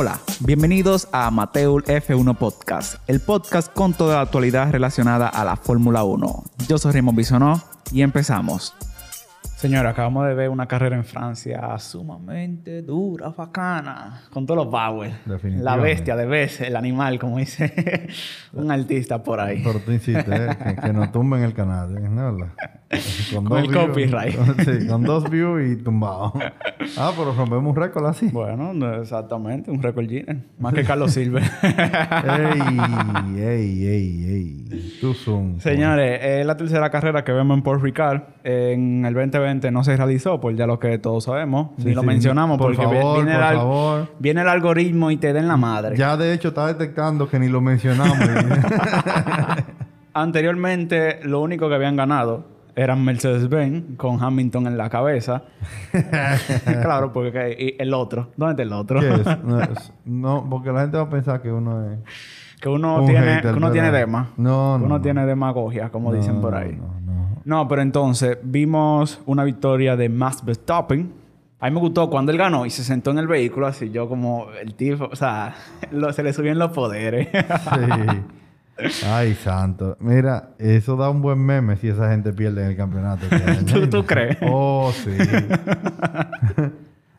Hola, bienvenidos a Mateul F1 Podcast, el podcast con toda la actualidad relacionada a la Fórmula 1. Yo soy Raymond Bisonó y empezamos. Señora, acabamos de ver una carrera en Francia sumamente dura, bacana, con todos los Bauer. La bestia de vez, el animal, como dice un artista por ahí. Pero tú insistes, ¿eh? que, que nos tumben el canal, ¿eh? ¿no? Con, con el copyright. sí, con dos views y tumbado. Ah, pero rompemos un récord así. Bueno, exactamente, un récord Guinness. Más que Carlos Silver. ey, ey, ey, ey. Tú zoom. Señores, es la tercera carrera que vemos en Port Ricard. En el 2020 no se realizó, por ya lo que todos sabemos. ni lo mencionamos por porque favor, viene, por el, favor. viene el algoritmo y te den la madre. Ya de hecho está detectando que ni lo mencionamos. Anteriormente, lo único que habían ganado eran Mercedes-Benz con Hamilton en la cabeza. claro, porque el otro. ¿Dónde está el otro? No, es- no, porque la gente va a pensar que uno es... que uno Un tiene, hater, que uno tiene dema. No, Que no, uno no. tiene demagogia, como dicen por ahí. No, no. No, pero entonces vimos una victoria de Max Verstappen. A mí me gustó cuando él ganó y se sentó en el vehículo, así yo como el tipo, o sea, lo- se le subían los poderes. Sí. Ay, santo. Mira, eso da un buen meme si esa gente pierde en el campeonato. ¿Tú- tú crees? Oh, sí.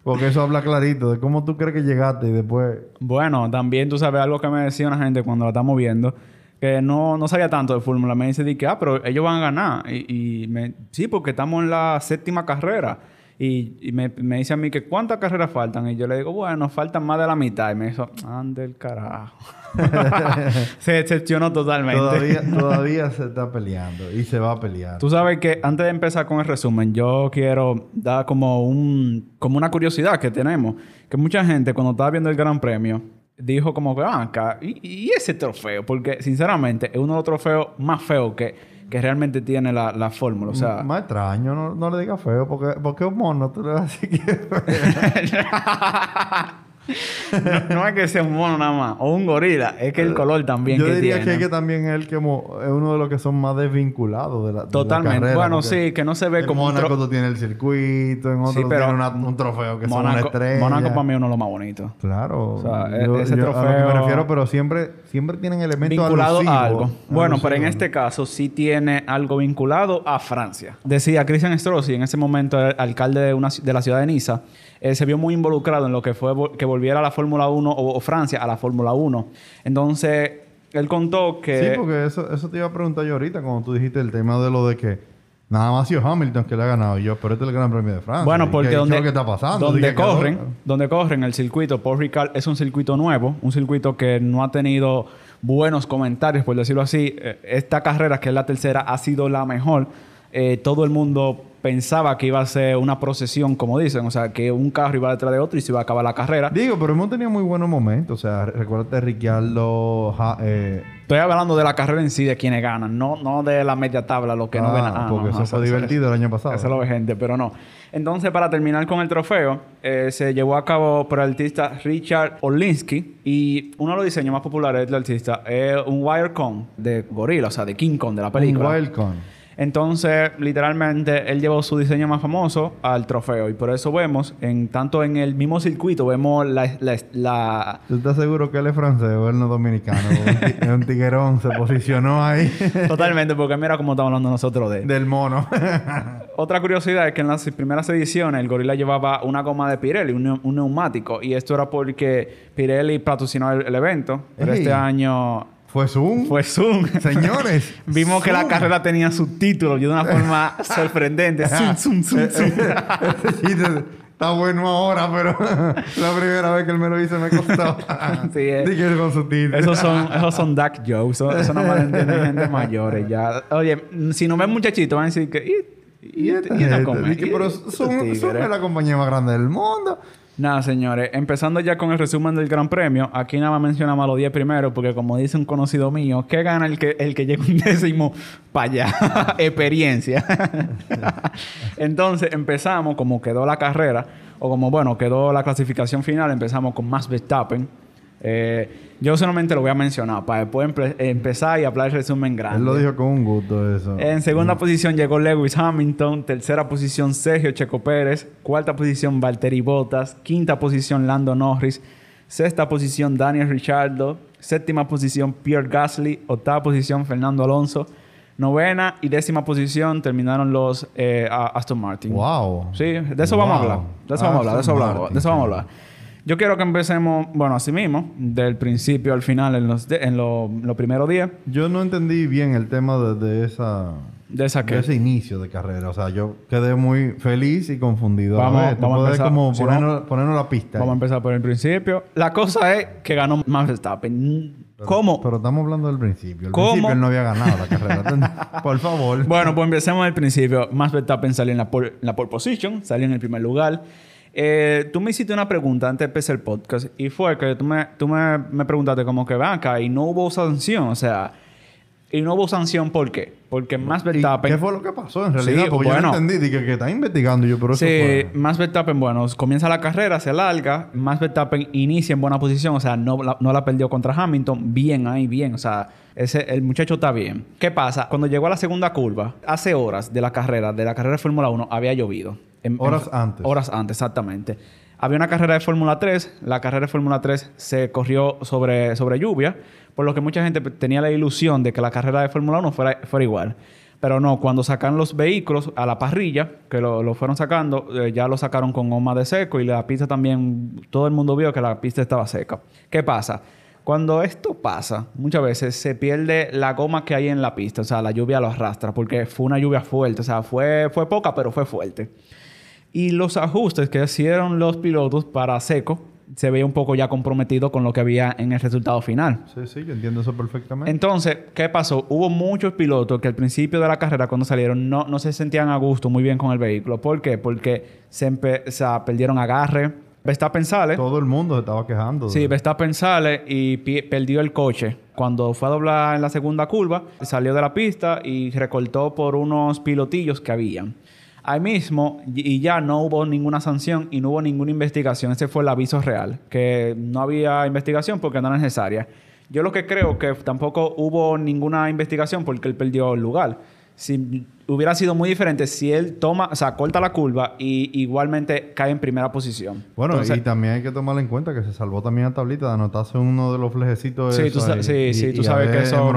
Porque eso habla clarito de cómo tú crees que llegaste y después... bueno, también tú sabes algo que me decía una gente cuando la estamos viendo, que no, no sabía tanto de fórmula. Me dice que, ah, pero ellos van a ganar. Y, y me, sí, porque estamos en la séptima carrera. Y, y me, me dice a mí que cuántas carreras faltan. Y yo le digo, bueno, faltan más de la mitad. Y me dijo, ande el carajo. se decepcionó totalmente. Todavía, todavía se está peleando y se va a pelear. Tú sabes que antes de empezar con el resumen, yo quiero dar como un como una curiosidad que tenemos, que mucha gente cuando estaba viendo el Gran Premio dijo como que ah, acá y, y ese trofeo, porque sinceramente es uno de los trofeos más feos que, que realmente tiene la, la fórmula, o sea, Más extraño, no, no le digas feo, porque, porque un mono tú le vas a decir que. no, no es que sea un mono nada más o un gorila, es que el color también Yo que diría tiene. que, que también es el que mo- es uno de los que son más desvinculados de la, de la Totalmente. carrera, Bueno, sí, que no se ve en como un Mónaco tro- tú tienes el circuito, en otro Sí, pero tienes un trofeo que son una Mónaco, estrella. Mónaco para mí es uno de los más bonitos. Claro. O sea, e- Yo- ese yo a lo que trofeo- me refiero, pero siempre, siempre tienen elementos vinculado alusivos. a algo. Bueno, pero en este caso sí tiene algo vinculado a Francia. Decía Christian Strozzi, en ese momento el alcalde de, una de la ciudad de Niza, eh, se vio muy involucrado en lo que fue que volviera a la Fórmula 1 o, o Francia a la Fórmula 1. Entonces, él contó que... Sí, porque eso, eso te iba a preguntar yo ahorita cuando tú dijiste el tema de lo de que nada más ha sido Hamilton que le ha ganado. Y yo, pero este es el Gran Premio de Francia. Bueno, ¿Y porque qué- donde, es lo que está pasando? donde corren, donde corren el circuito Paul Ricard es un circuito nuevo, un circuito que no ha tenido buenos comentarios, por decirlo así. Eh, Esta carrera, que es la tercera, ha sido la mejor. Eh, todo el mundo pensaba que iba a ser una procesión, como dicen, o sea, que un carro iba detrás de otro y se iba a acabar la carrera. Digo, pero hemos tenido muy buenos momentos. O sea, recuérdate Ricciardo... Ja- eh, Estoy hablando de la carrera en sí, de quienes ganan, no, no de la media tabla, lo que no ah, ven. Ah, porque no, eso fue divertido el año pasado. Eso lo ve gente, pero no. Entonces, para terminar con el trofeo, eh, se llevó a cabo por el artista Richard Olinsky. Y uno de los diseños más populares del artista es un Wirecon de gorila, o sea, de King Kong, de la Un película. Entonces, literalmente, él llevó su diseño más famoso al trofeo. Y por eso vemos, en tanto en el mismo circuito, vemos la... la, la- ¿Tú estás seguro que él es francés o él no es dominicano? es un tiguerón se posicionó ahí Totalmente, porque mira cómo estamos hablando nosotros de él. del mono. Otra curiosidad es que en las primeras ediciones el gorila llevaba una goma de Pirelli, un, neu- un neumático. Y esto era porque Pirelli patrocinó el, el evento. Pero Ey. este año Fue Zoom. fue Zoom. Señores. Vimos que la Zoom. carrera tenía subtítulos de una forma sorprendente. Zoom, zoom, zoom, zoom. Ese chiste está bueno ahora, pero la primera vez que él me lo hizo me costó. Sí, eh. Dije con su título. Esos son, esos son duck jokes. Eso, eso no entiende gente mayores ya. Oye, si no ven muchachitos van a decir que... ¿Y, y, y Dije, y- pero estos Zoom, Zoom es la compañía más grande del mundo. Nada, señores. Empezando ya con el resumen del Gran Premio. Aquí nada más mencionamos a los 10 primeros porque como dice un conocido mío, ¿qué gana el que, el que llega un décimo para allá? Experiencia. Entonces empezamos como quedó la carrera o como, bueno, quedó la clasificación final. Empezamos con Max Verstappen. Eh, yo solamente lo voy a mencionar para después empe- empezar y hablar el resumen grande. Él lo dijo con un gusto eso. En segunda posición llegó Lewis Hamilton. Tercera posición Sergio Checo Pérez. Cuarta posición Valtteri Bottas. Quinta posición Lando Norris. Sexta posición, Daniel Ricciardo. Séptima posición, Pierre Gasly. Octava posición, Fernando Alonso. Novena y décima posición terminaron los eh, Aston Martin. Wow. Sí, de eso vamos a hablar. De eso vamos a hablar, de eso, hablamos, de eso vamos a hablar. Yo quiero que empecemos, bueno, así mismo, del principio al final en los, en los primeros días. Yo no entendí bien el tema de, esa... ¿De esa qué? De ese inicio de carrera. O sea, yo quedé muy feliz y confundido. Vamos, a, vamos a empezar. como ponernos, la pista. Vamos a empezar por el principio. La cosa es que ganó Max Verstappen. ¿Cómo? Pero estamos hablando del principio. El principio él no había ganado la carrera. por favor. Bueno, pues empecemos del principio. Max Verstappen salió en la, pole, en la pole position. Salió en el primer lugar. Eh, tú me hiciste una pregunta antes de empezar el podcast. Y fue que tú me, tú me, me preguntaste como que, va acá, y no hubo sanción. O sea... Y no hubo sanción, ¿por qué? Porque Max Verstappen... ¿Qué fue lo que pasó en realidad? Porque yo no entendí. Dije que, está investigando yo, pero eso sí, fue... Max Verstappen, bueno, comienza la carrera, se larga. Max Verstappen inicia en buena posición. O sea, no la, no la perdió contra Hamilton. Bien ahí, bien. O sea, ese, el muchacho está bien. ¿Qué pasa? Cuando llegó a la segunda curva, hace horas de la carrera, de la carrera de Fórmula 1, había llovido. Horas antes. Horas antes, exactamente. Había una carrera de Fórmula 3. La carrera de Fórmula 3 se corrió sobre, sobre lluvia, por lo que mucha gente tenía la ilusión de que la carrera de Fórmula 1 fuera, fuera igual. Pero no, cuando sacan los vehículos a la parrilla, que lo, fueron sacando, eh, ya lo sacaron con goma de seco y la pista también, todo el mundo vio que la pista estaba seca. ¿Qué pasa? Cuando esto pasa, muchas veces se pierde la goma que hay en la pista, o sea, la lluvia lo arrastra, porque fue una lluvia fuerte, o sea, fue, fue poca, pero fue fuerte. Y los ajustes que hicieron los pilotos para seco se veía un poco ya comprometido con lo que había en el resultado final. Sí, sí, yo entiendo eso perfectamente. Entonces, ¿qué pasó? Hubo muchos pilotos que al principio de la carrera, cuando salieron, no, no se sentían a gusto muy bien con el vehículo. ¿Por qué? Porque se perdieron agarre. Verstappen sale. Todo el mundo se estaba quejando. Sí, Verstappen sale y perdió el coche. Cuando fue a doblar en la segunda curva, salió de la pista y recortó por unos pilotillos que habían. Ahí mismo, y ya no hubo ninguna sanción y no hubo ninguna investigación. Ese fue el aviso real, que no había investigación porque no era necesaria. Yo lo que creo que tampoco hubo ninguna investigación porque él perdió el lugar. Si hubiera sido muy diferente si él toma, o sea, corta la curva y igualmente cae en primera posición. Bueno, y también hay que tomar en cuenta que se salvó también a tablita de anotarse uno de los flejecitos. Sí, tú, sí, sí, tú sabes que eso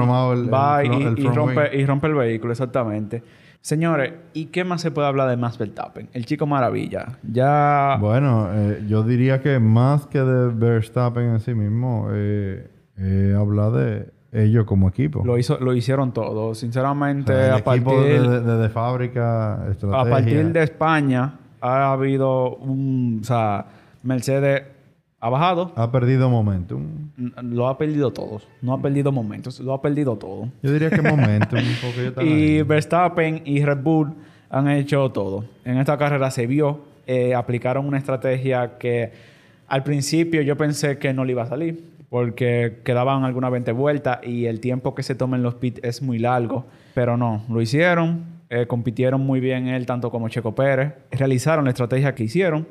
va y, rompe, y rompe el vehículo, exactamente. Señores, ¿y qué más se puede hablar de Max Verstappen? El chico maravilla. Ya... Bueno, eh, yo diría que más que de Verstappen en sí mismo, eh, eh, habla de ellos como equipo. Lo, hizo, lo hicieron todo. Sinceramente, a partir... De, de, fábrica, estrategia. A partir de España ha habido un... O sea, Mercedes ha bajado. Ha perdido momentum. Lo ha perdido todos. No ha perdido momentos. Lo ha perdido todo. Yo diría que momentum. y Verstappen y Red Bull han hecho todo. En esta carrera se vio. Eh, aplicaron una estrategia que al principio yo pensé que no le iba a salir. Porque quedaban algunas 20 vueltas y el tiempo que se toma en los pits es muy largo. Pero no, lo hicieron. Eh, compitieron muy bien él tanto como Checo Pérez. Realizaron la estrategia que hicieron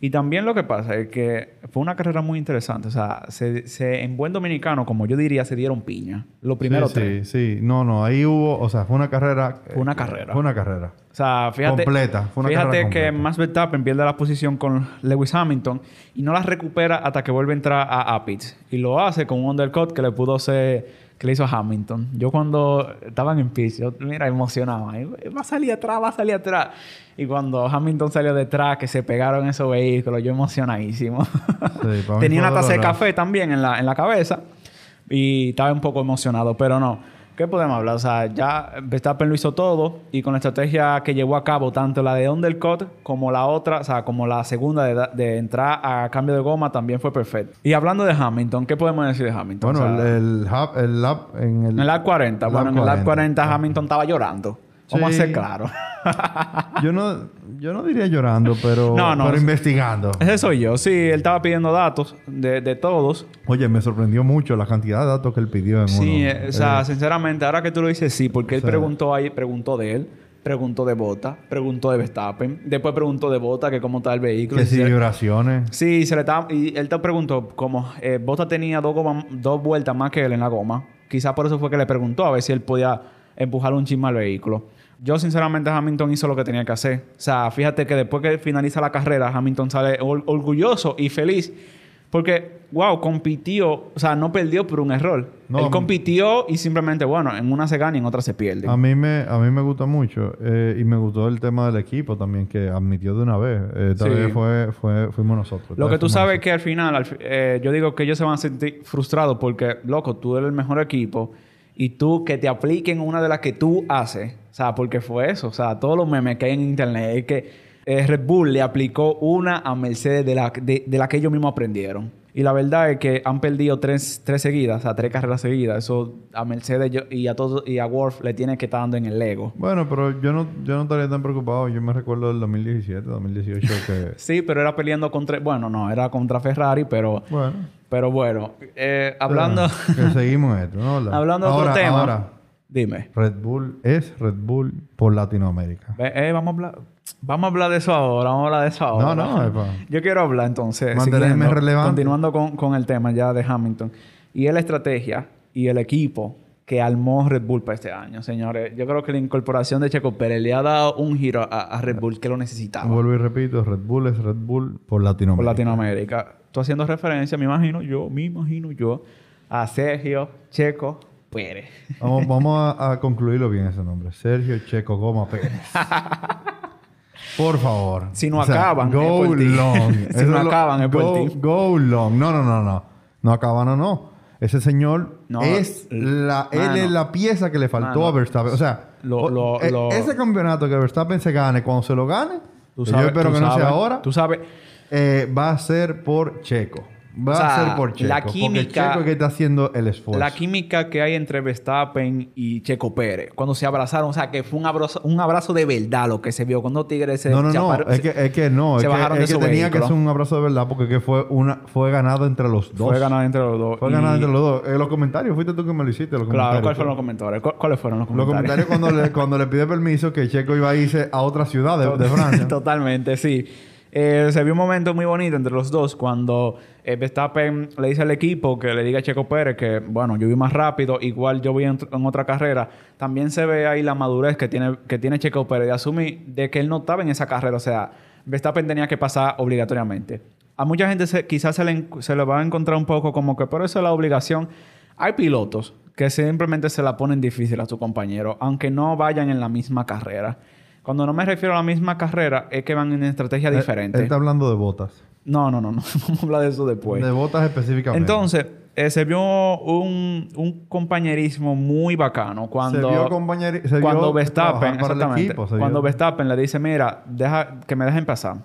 y también lo que pasa es que fue una carrera muy interesante. O sea, se, en buen dominicano, como yo diría, se dieron piña. Lo primero sí, Sí, sí. No, no. Ahí hubo... O sea, fue una carrera... Fue una carrera. Fue una carrera. O sea, fíjate... Completa. Fue una fíjate que Max Verstappen pierde la posición con Lewis Hamilton y no la recupera hasta que vuelve a entrar a, a Y lo hace con un undercut que le pudo ser que le hizo Hamilton. Yo cuando estaban en pits, yo, mira, emocionado. Va a salir atrás, va a salir atrás. Y cuando Hamilton salió detrás, que se pegaron esos vehículos, yo emocionadísimo. Tenía una taza de café también en la, en la cabeza. Y estaba un poco emocionado, pero no. ¿Qué podemos hablar? O sea, ya Verstappen lo hizo todo y con la estrategia que llevó a cabo, tanto la de undercut como la otra, o sea, como la segunda de, entrar a cambio de goma, también fue perfecto. Y hablando de Hamilton, ¿qué podemos decir de Hamilton? Bueno, el, el, lap en el... En el lap 40. bueno, en el lap 40 Hamilton estaba llorando. Vamos a ser claros. yo, no, yo no diría llorando, pero, pero investigando. Ese soy yo. Sí, él estaba pidiendo datos de, de, todos. Oye, me sorprendió mucho la cantidad de datos que él pidió en Sí, o sea, eh, sinceramente, ahora que tú lo dices, sí, porque él preguntó ahí, preguntó de él preguntó de Bota, preguntó de Verstappen, después preguntó de Bota que cómo está el vehículo. Que si vibraciones. Sí, se le estaba, y él te preguntó cómo eh, Bota tenía dos, dos vueltas más que él en la goma. Quizás por eso fue que le preguntó a ver si él podía empujar un chisme al vehículo. Yo, sinceramente, Hamilton hizo lo que tenía que hacer. O sea, fíjate que después que finaliza la carrera, Hamilton sale orgulloso y feliz Porque, wow, compitió, o sea, no perdió por un error. No, Él compitió y simplemente, bueno, en una se gana y en otra se pierde. A mí me, a mí me gusta mucho eh, y me gustó el tema del equipo también que admitió de una vez. Eh, esta Sí. vez fue, fue, fuimos nosotros. Lo que tú sabes nosotros. que al final, al fi- eh, yo digo que ellos se van a sentir frustrados porque, loco, tú eres el mejor equipo y tú que te apliquen una de las que tú haces. O sea, porque fue eso. O sea, todos los memes que hay en internet es que eh, Red Bull le aplicó una a Mercedes de la, de, de la que ellos mismos aprendieron. Y la verdad es que han perdido tres, tres seguidas, o sea, tres carreras seguidas. Eso a Mercedes y a todos y a Wolf le tiene que estar dando en el ego. Bueno, pero yo no, yo no estaría tan preocupado. Yo me recuerdo del 2017, 2018 que... Sí, pero era peleando contra... Bueno, no, era contra Ferrari, pero... bueno, Pero bueno, eh, hablando... que seguimos esto, ¿no? La- Hablando de ahora, otro tema. Ahora, Dime. Red Bull es Red Bull por Latinoamérica. Eh, vamos, a hablar, vamos a hablar de eso ahora. Vamos a hablar de eso ahora. No, no, epa. Yo quiero hablar entonces. Relevante. Continuando con, con el tema ya de Hamilton. Y es la estrategia y el equipo que armó Red Bull para este año, señores. Yo creo que la incorporación de Checo Pérez le ha dado un giro a, a Red Bull que lo necesitaba. Vuelvo y repito, Red Bull es Red Bull por por Latinoamérica. Tú haciendo referencia, me imagino yo, me imagino yo, a Sergio Checo Pérez. Vamos, vamos a, a concluirlo bien ese nombre. Sergio Checo Goma Pérez. Por favor. Si no acaban, es Go por long. Si Eso no lo- acaban, es por go, ti. Go long. No, no, no, no. No acaban o no. Ese señor No, es la, él mano. es la pieza que le faltó Mano. a Verstappen. O sea, Lo- o- lo- e- lo- ese campeonato que Verstappen se gane, cuando se lo gane, Tú sabes, yo espero tú que no sea ahora, Tú sabes, eh, va a ser por Checo. Va O sea, a ser por Checo. la porque química- Checo que está haciendo el esfuerzo. la química que hay entre Verstappen y Checo Pérez, cuando se abrazaron, o sea, que fue un abrazo, un abrazo de verdad lo que se vio cuando Tigres se No, no, no. Es que, es que no. se es que, bajaron es de que su tenía que ser un abrazo de verdad porque que fue, una, fue ganado entre los dos. Fue ganado entre los dos. Fue Y- ganado entre los dos. En los comentarios, fuiste tú que me lo hiciste. Los Claro, comentarios. ¿cuáles fueron los comentarios? ¿Cu- ¿Cuáles fueron los Los comentarios? comentarios cuando le, cuando le pide permiso que Checo iba a irse a otra ciudad de, de Francia. Totalmente, sí. Eh, se vio un momento muy bonito entre los dos cuando eh, Verstappen le dice al equipo que le diga a Checo Pérez que, bueno, yo voy más rápido, igual yo voy en, otra carrera. También se ve ahí la madurez que tiene, que tiene Checo Pérez de asumir de que él no estaba en esa carrera. O sea, Verstappen tenía que pasar obligatoriamente. A mucha gente quizás se le, se le va a encontrar un poco como que por eso es la obligación. Hay pilotos que simplemente se la ponen difícil a su compañero, aunque no vayan en la misma carrera. Cuando no me refiero a la misma carrera, es que van en estrategia Él- diferente. Él, está hablando de botas. No, no, no, no. Vamos a hablar de eso después. De botas específicamente. Entonces, eh, se vio un, un compañerismo muy bacano cuando, Se vio compañeri- se vio cuando Verstappen, exactamente, equipo, cuando vio- Verstappen le dice, mira, deja que me dejen pasar.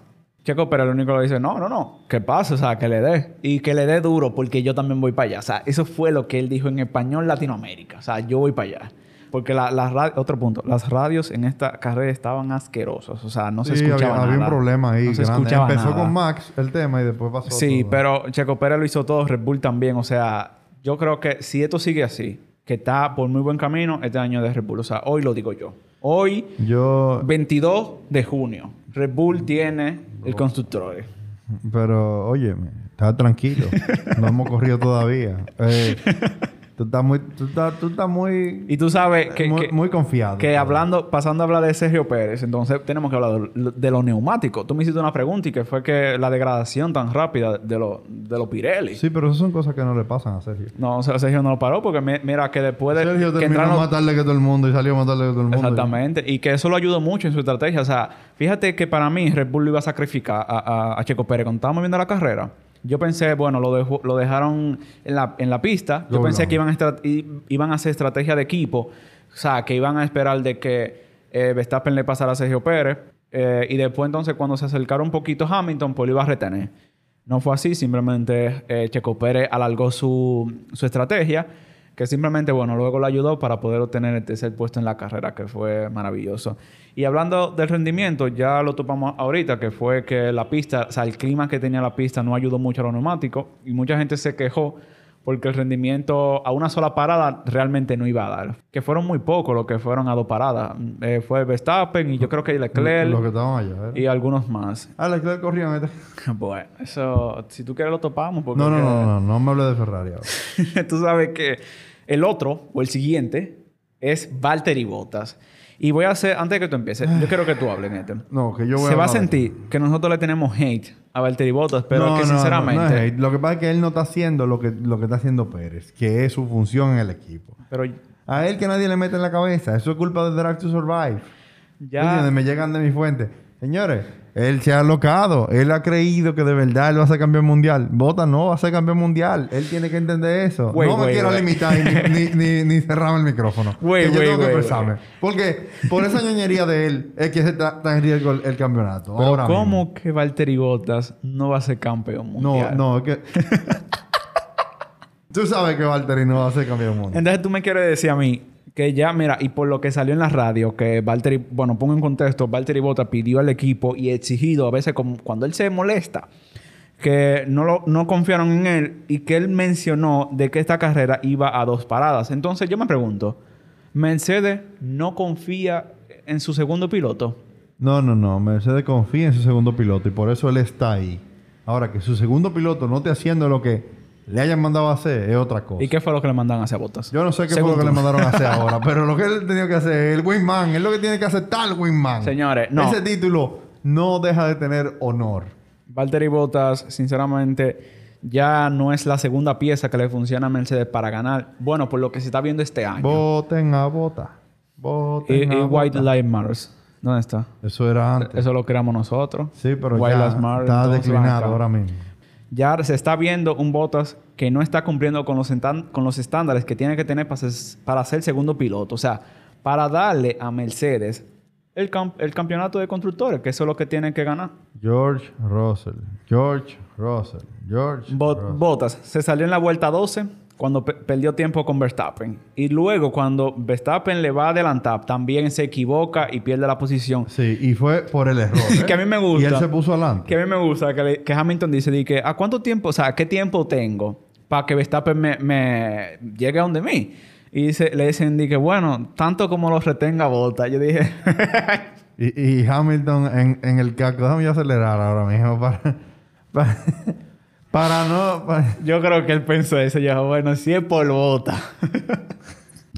Checo pero el único le dice, no, no, no, que pase, o sea, que le dé. Y que le dé duro porque yo también voy para allá. O sea, eso fue lo que él dijo en español Latinoamérica. O sea, yo voy para allá. Porque la, la otro punto, las radios en esta carrera estaban asquerosas. O sea, no se Sí, escuchaba había, había un problema ahí. No se escuchaba Empezó nada. con Max el tema y después pasó Sí, todo. pero Checo Pérez lo hizo todo, Red Bull también. O sea, yo creo que si esto sigue así, que está por muy buen camino, este año de Red Bull. O sea, hoy lo digo yo. Hoy, Yo... 22 de junio, Red Bull tiene el constructor. Pero, oye, está tranquilo. no hemos corrido todavía. Eh, tú estás muy... Tú estás, tú estás muy... Y tú sabes que, muy, que- muy confiado. que hablando, pasando a hablar de Sergio Pérez, entonces tenemos que hablar de, de los neumáticos. Tú me hiciste una pregunta y que fue que la degradación tan rápida de los de los Pirelli. Sí, pero esas son cosas que no le pasan a Sergio. No, o sea, Sergio no lo paró porque mi- mira que después de Sergio que terminó entraron- más tarde que todo el mundo y salió más tarde que todo el mundo. Exactamente. Y que eso lo ayudó mucho en su estrategia. O sea, fíjate que para mí Red Bull lo iba a sacrificar a, a- a Checo Pérez cuando estábamos viendo la carrera. Yo pensé, bueno, lo, dejó- lo dejaron en la, en la pista. Yo pensé que iban a, iban a hacer estrategia de equipo. O sea, que iban a esperar de que eh, Verstappen le pasara a Sergio Pérez. Eh, y después entonces cuando se acercara un poquito Hamilton, pues lo iba a retener. No fue así. Simplemente eh, Checo Pérez alargó su, su estrategia que simplemente, bueno, luego lo ayudó para poder obtener el tercer puesto en la carrera, que fue maravilloso. Y hablando del rendimiento, ya lo topamos ahorita, que fue que la pista, o sea, el clima que tenía la pista no ayudó mucho a los neumáticos y mucha gente se quejó porque el rendimiento a una sola parada realmente no iba a dar. Que fueron muy pocos los que fueron a dos paradas. Eh, fue Verstappen y yo creo que Leclerc que allá. ¿eh? y algunos más. Ah, Leclerc corrió en este... Bueno, eso, si tú quieres lo topamos. Porque No, no, no, no, no me hable de Ferrari ahora. tú sabes que el otro o el siguiente es Valtteri Bottas. Y voy a hacer, antes de que tú empieces, yo quiero que tú hables, Nete. No, que yo voy Se a va a sentir que nosotros le tenemos hate a Valtteri Bottas, pero No, que no, sinceramente... no hate. Lo que pasa es que él no está haciendo lo que, lo que está haciendo Pérez, que es su función en el equipo. Pero A él que nadie le mete en la cabeza. Eso es culpa de Drive to Survive. ya... Me llegan de mi fuente. Señores, él se ha alocado. Él ha creído que de verdad él va a ser campeón mundial. Bota no va a ser campeón mundial. Él tiene que entender eso. No me quiero limitar ni, ni, ni, cerrarme el micrófono. Que yo tengo que expresarme. Porque por esa ñoñería de él es que se está, en riesgo el, el campeonato. Pero Ahora mismo. ¿cómo que Valtteri Bottas no va a ser campeón No, mundial? no, es que... Tú sabes que Valtteri no va a ser campeón mundial. Entonces tú me quieres decir a mí que ya, mira, y por lo que salió en la radio, que Valtteri, bueno, pongo en contexto, Valtteri Bottas pidió al equipo y exigido a veces como cuando él se molesta, que no, no confiaron en él y que él mencionó de que esta carrera iba a dos paradas. Entonces yo me pregunto, ¿Mercedes no confía en su segundo piloto? No, no, no. Mercedes confía en su segundo piloto y por eso él está ahí. Ahora, que su segundo piloto no esté haciendo lo que le hayan mandado a hacer es otra cosa. ¿Y qué fue lo que le mandan a hacer a Bottas? Yo no sé qué Según fue lo que tú. le mandaron a hacer ahora, pero lo que él tenía que hacer es el wingman. Es lo que tiene que aceptar el wingman. Señores, no. Ese título no deja de tener honor. Valtteri Bottas, sinceramente, ya no es la segunda pieza que le funciona a Mercedes para ganar. Bueno, por lo que se está viendo este año. Voten a bota. y, Voten y a White bota. Lives Matters. ¿Dónde está? Eso era antes. Eso lo creamos nosotros. Sí, pero White ya Matter, está declinado ahora mismo. Ya se está viendo un Bottas que no está cumpliendo con los, entan- con los estándares que tiene que tener para ser, para ser segundo piloto. O sea, para darle a Mercedes el, cam- el campeonato de constructores, que eso es lo que tienen que ganar. George Russell. George Russell. George Bot- Russell. Bottas se salió en la vuelta 12 cuando pe- perdió tiempo con Verstappen. Y luego cuando Verstappen le va a adelantar, también se equivoca y pierde la posición. Sí, y fue por el error. ¿eh? Que a mí me gusta. Y él se puso adelante. Que a mí me gusta que, le- que Hamilton dice di que, ¿a cuánto tiempo, o sea, qué tiempo tengo para que Verstappen me, me llegue a donde mí? Y dice, le dicen di que, bueno, tanto como lo retenga Bottas. Yo dije, Y, y Hamilton en, en el casco. Déjame yo acelerar ahora mismo para... Para, para no... yo creo que él pensó eso. Yo, bueno, si es por Bottas.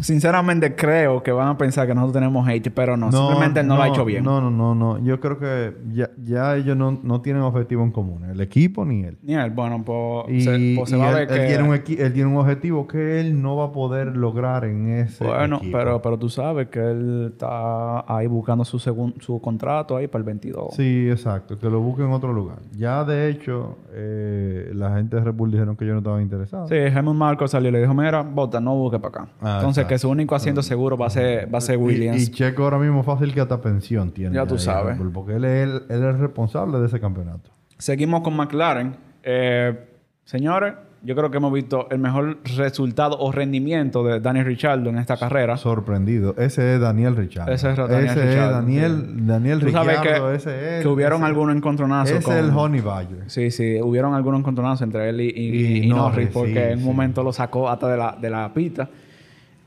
Sinceramente creo que van a pensar que nosotros tenemos hate, pero no, simplemente él no, lo ha hecho bien. No, no, no, no. Yo creo que ya, ya ellos no, no tienen objetivo en común. El equipo ni él. Ni él, bueno, pues, se, pues se y va a ver él que... tiene un él tiene un objetivo que él no va a poder lograr en ese Bueno, equipo. pero, pero tú sabes que él está ahí buscando su segun- su contrato ahí para el 22. Sí, exacto. Que lo busque en otro lugar. Ya, de hecho, eh, la gente de Red Bull dijeron que ellos no estaban interesados. Sí, Helmut Marko salió y le dijo, mira, Bota, no busque para acá. Ah, Entonces. Que su único asiento seguro va a ser, va a ser Williams. Y, Checo ahora mismo fácil que hasta pensión tiene. Ya tú sabes. Porque él es, el- él es responsable de ese campeonato. Seguimos con McLaren. Eh, señores, yo creo que hemos visto el mejor resultado o rendimiento de Daniel Ricciardo en esta carrera. Sorprendido. Ese es Daniel Richard. Ese es Daniel Ese Ricciardo, es Daniel, Daniel Tú sabes que, ese es. que hubieron ese- algunos encontronazos Ese con... es el Honey Badger. Sí, sí, hubieron algunos encontronazos entre él y, y- Y y Norris, Norris, porque sí, en un sí. momento lo sacó hasta de la, de la pista.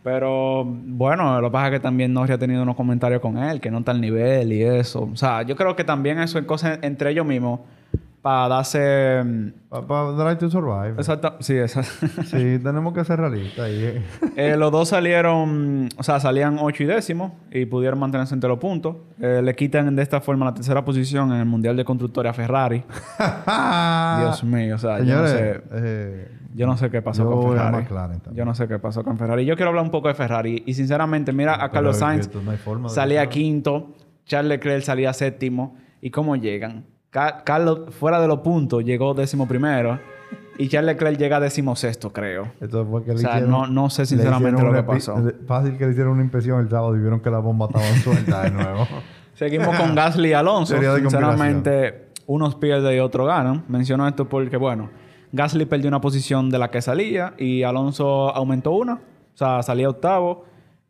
Pero bueno, lo que pasa es que también Norris ha tenido unos comentarios con él, que no está al nivel y eso. O sea, yo creo que también eso es cosas entre ellos mismos para darse. mm, Para Drive to Survive. Exacto, sí, exacto. Sí, tenemos que ser realistas. ahí, eh. Los dos salieron, o sea, salían 8 y décimo y pudieron mantenerse entre los puntos. Eh, le quitan de esta forma la tercera posición en el Mundial de Constructores a Ferrari. Dios mío, o sea, yo no sé. eh, Yo no sé qué pasó con Ferrari. Yo no sé qué pasó con Ferrari. Yo quiero hablar un poco de Ferrari. Y sinceramente, mira a Carlos Sainz. no salía quinto. Charles Leclerc salía séptimo. ¿Y cómo llegan? Ca- Carlos, fuera de los puntos, llegó décimo primero. Y Charles Leclerc llega décimo sexto, creo. Esto fue que O sea, hicieron- no- no sé sinceramente lo que pasó. Fácil que le hicieron una inspección el sábado y vieron que la bomba estaba suelta de nuevo. Seguimos con Gasly y Alonso. Sinceramente, unos pierden y otros ganan. Menciono esto porque, bueno, Gasly perdió una posición de la que salía y Alonso aumentó una. O sea, salía octavo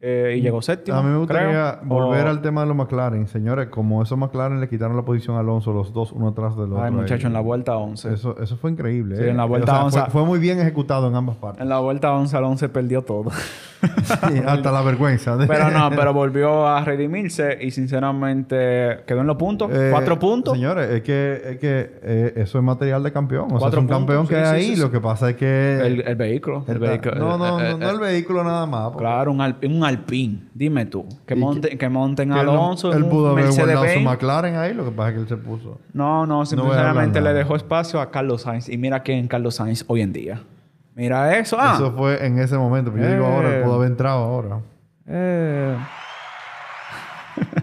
eh, y llegó séptimo. A mí me gustaría creo. volver O- al tema de los McLaren. Señores, como esos McLaren le quitaron la posición a Alonso los dos, uno atrás del otro. Ay, muchacho, en la vuelta 11. Eso, eso fue increíble. Sí, ¿eh? en la vuelta O sea, 11. Fue, fue muy bien ejecutado en ambas partes. En la vuelta 11 Alonso perdió todo. Sí, hasta la vergüenza. Pero no, pero volvió a redimirse y sinceramente quedó en los puntos. Eh, cuatro puntos. Señores, es que, es que eh, eso es material de campeón. O sea, es un puntos, campeón que sí, hay sí, ahí. Lo que pasa es que... El, el vehículo. El vehículo. no, no, eh, no, no eh, el vehículo nada más. porque Claro, un, al- un Alpine. Dime tú. Que, monte, que, monten que él no- Alonso Él, pudo haber guardado su. McLaren ahí. Lo que pasa es que él se puso... No, no, hablar simplemente le dejó espacio a Carlos Sainz. Y mira quién Carlos Sainz hoy en día. Mira eso. Ah. Eso fue en ese momento. Pero yo digo ahora, Eh. pudo haber entrado ahora. Eh,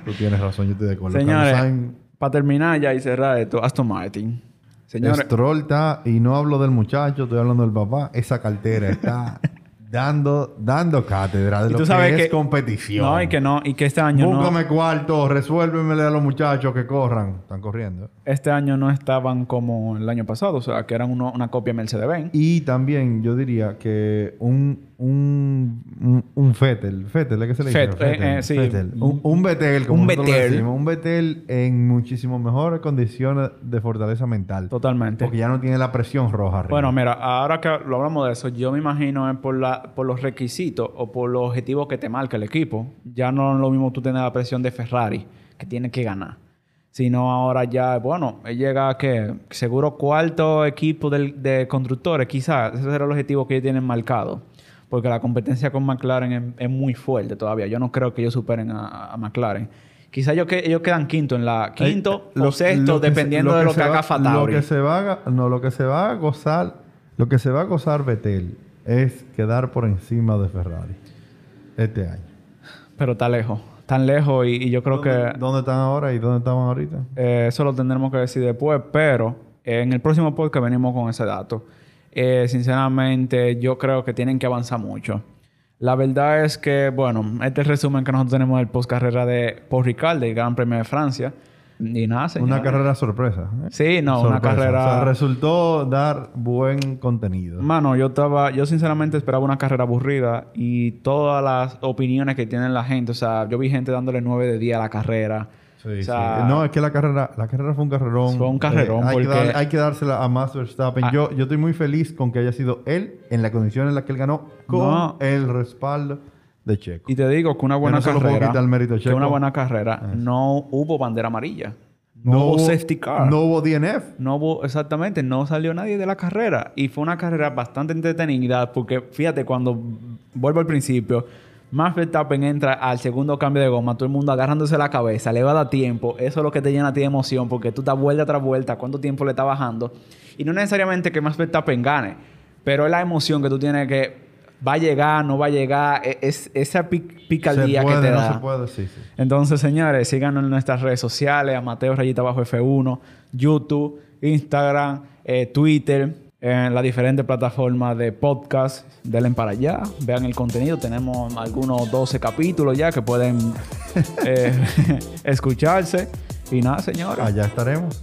Tú tienes razón, yo estoy de acuerdo. señores, Carlos para terminar ya y cerrar esto, Aston Martin. Señores, Stroll está, y no hablo del muchacho, estoy hablando del papá. Esa cartera está dando, dando cátedra de lo tú que sabes es que- competición. no, y que no, y que este año no, Búscame cuarto, resuélvemele a los muchachos que corran. Están corriendo. este año no estaban como el año pasado, o sea, que eran uno- una copia Mercedes-Benz. Y también yo diría que un, un, un, un Fettel, Fettel, ¿es que se le dice? Eh, eh, sí. Un, un Betel, como Un decimos. Un Betel en muchísimo mejores condiciones de fortaleza mental. Totalmente. Porque ya no tiene la presión roja arriba. Bueno, mira, ahora que lo hablamos de eso, yo me imagino es por, la, por los requisitos o por los objetivos que te marca el equipo. Ya no es lo mismo tú tener la presión de Ferrari, que tiene que ganar. Sino ahora ya, bueno, él llega a que seguro cuarto equipo del- de constructores, quizás. Ese será el objetivo que ellos tienen marcado. Porque la competencia con McLaren es, es muy fuerte todavía. Yo no creo que ellos superen a, a McLaren. Quizás ellos, que, ellos quedan quinto en la... Quinto Eh, o sexto, se- dependiendo de lo que haga va- Fatauri. Lo que se va a, ga- no, lo que se va a gozar, lo que se va a gozar Betel es quedar por encima de Ferrari este año. Pero está lejos. Tan lejos y, y yo creo ¿Dónde, que ¿Dónde están ahora y dónde estaban ahorita? eh, eso lo tendremos que decir después. Pero eh, en el próximo podcast venimos con ese dato. Eh, sinceramente, yo creo que tienen que avanzar mucho. La verdad es que, bueno, este es el resumen que nosotros tenemos del post carrera de Paul Ricard del Gran Premio de Francia. Y nada, señores. Una carrera sorpresa. ¿eh? Sí, no, una Sorpresa. carrera- O sea, resultó dar buen contenido. Mano, yo estaba, yo sinceramente esperaba una carrera aburrida y todas las opiniones que tiene la gente, o sea, yo vi gente dándole 9 de 10 a la carrera. Sí, o sí. sea, No, es que la carrera, la carrera fue un carrerón. Fue un carrerón, Eh, hay, que porque- dar- hay que dársela a Max Verstappen. Ah. Yo, yo estoy muy feliz con que haya sido él en la condición en la que él ganó con No. el respaldo de Checo. Y te digo que una buena no carrera, quitar el mérito a que Checo. una buena carrera, no hubo bandera amarilla. No, hubo safety car. No hubo DNF. No hubo, exactamente, no salió nadie de la carrera. Y fue una carrera bastante entretenida porque, fíjate, cuando vuelvo al principio, Max Verstappen entra al segundo cambio de goma, todo el mundo agarrándose la cabeza, le va a dar tiempo. Eso es lo que te llena a ti de emoción porque tú estás vuelta tras vuelta, cuánto tiempo le está bajando. Y no necesariamente que Max Verstappen gane, pero es la emoción que tú tienes que va a llegar, no va a llegar, e- es esa pic- picardía puede, que te no da. se puede, sí, sí. Entonces, señores, síganos en nuestras redes sociales, a Mateo Rayita Bajo F1, YouTube, Instagram, eh, Twitter, en las diferentes plataformas de podcast. Denle para allá, vean el contenido. Tenemos algunos 12 capítulos ya que pueden eh, escucharse. Y nada, señores. Allá estaremos.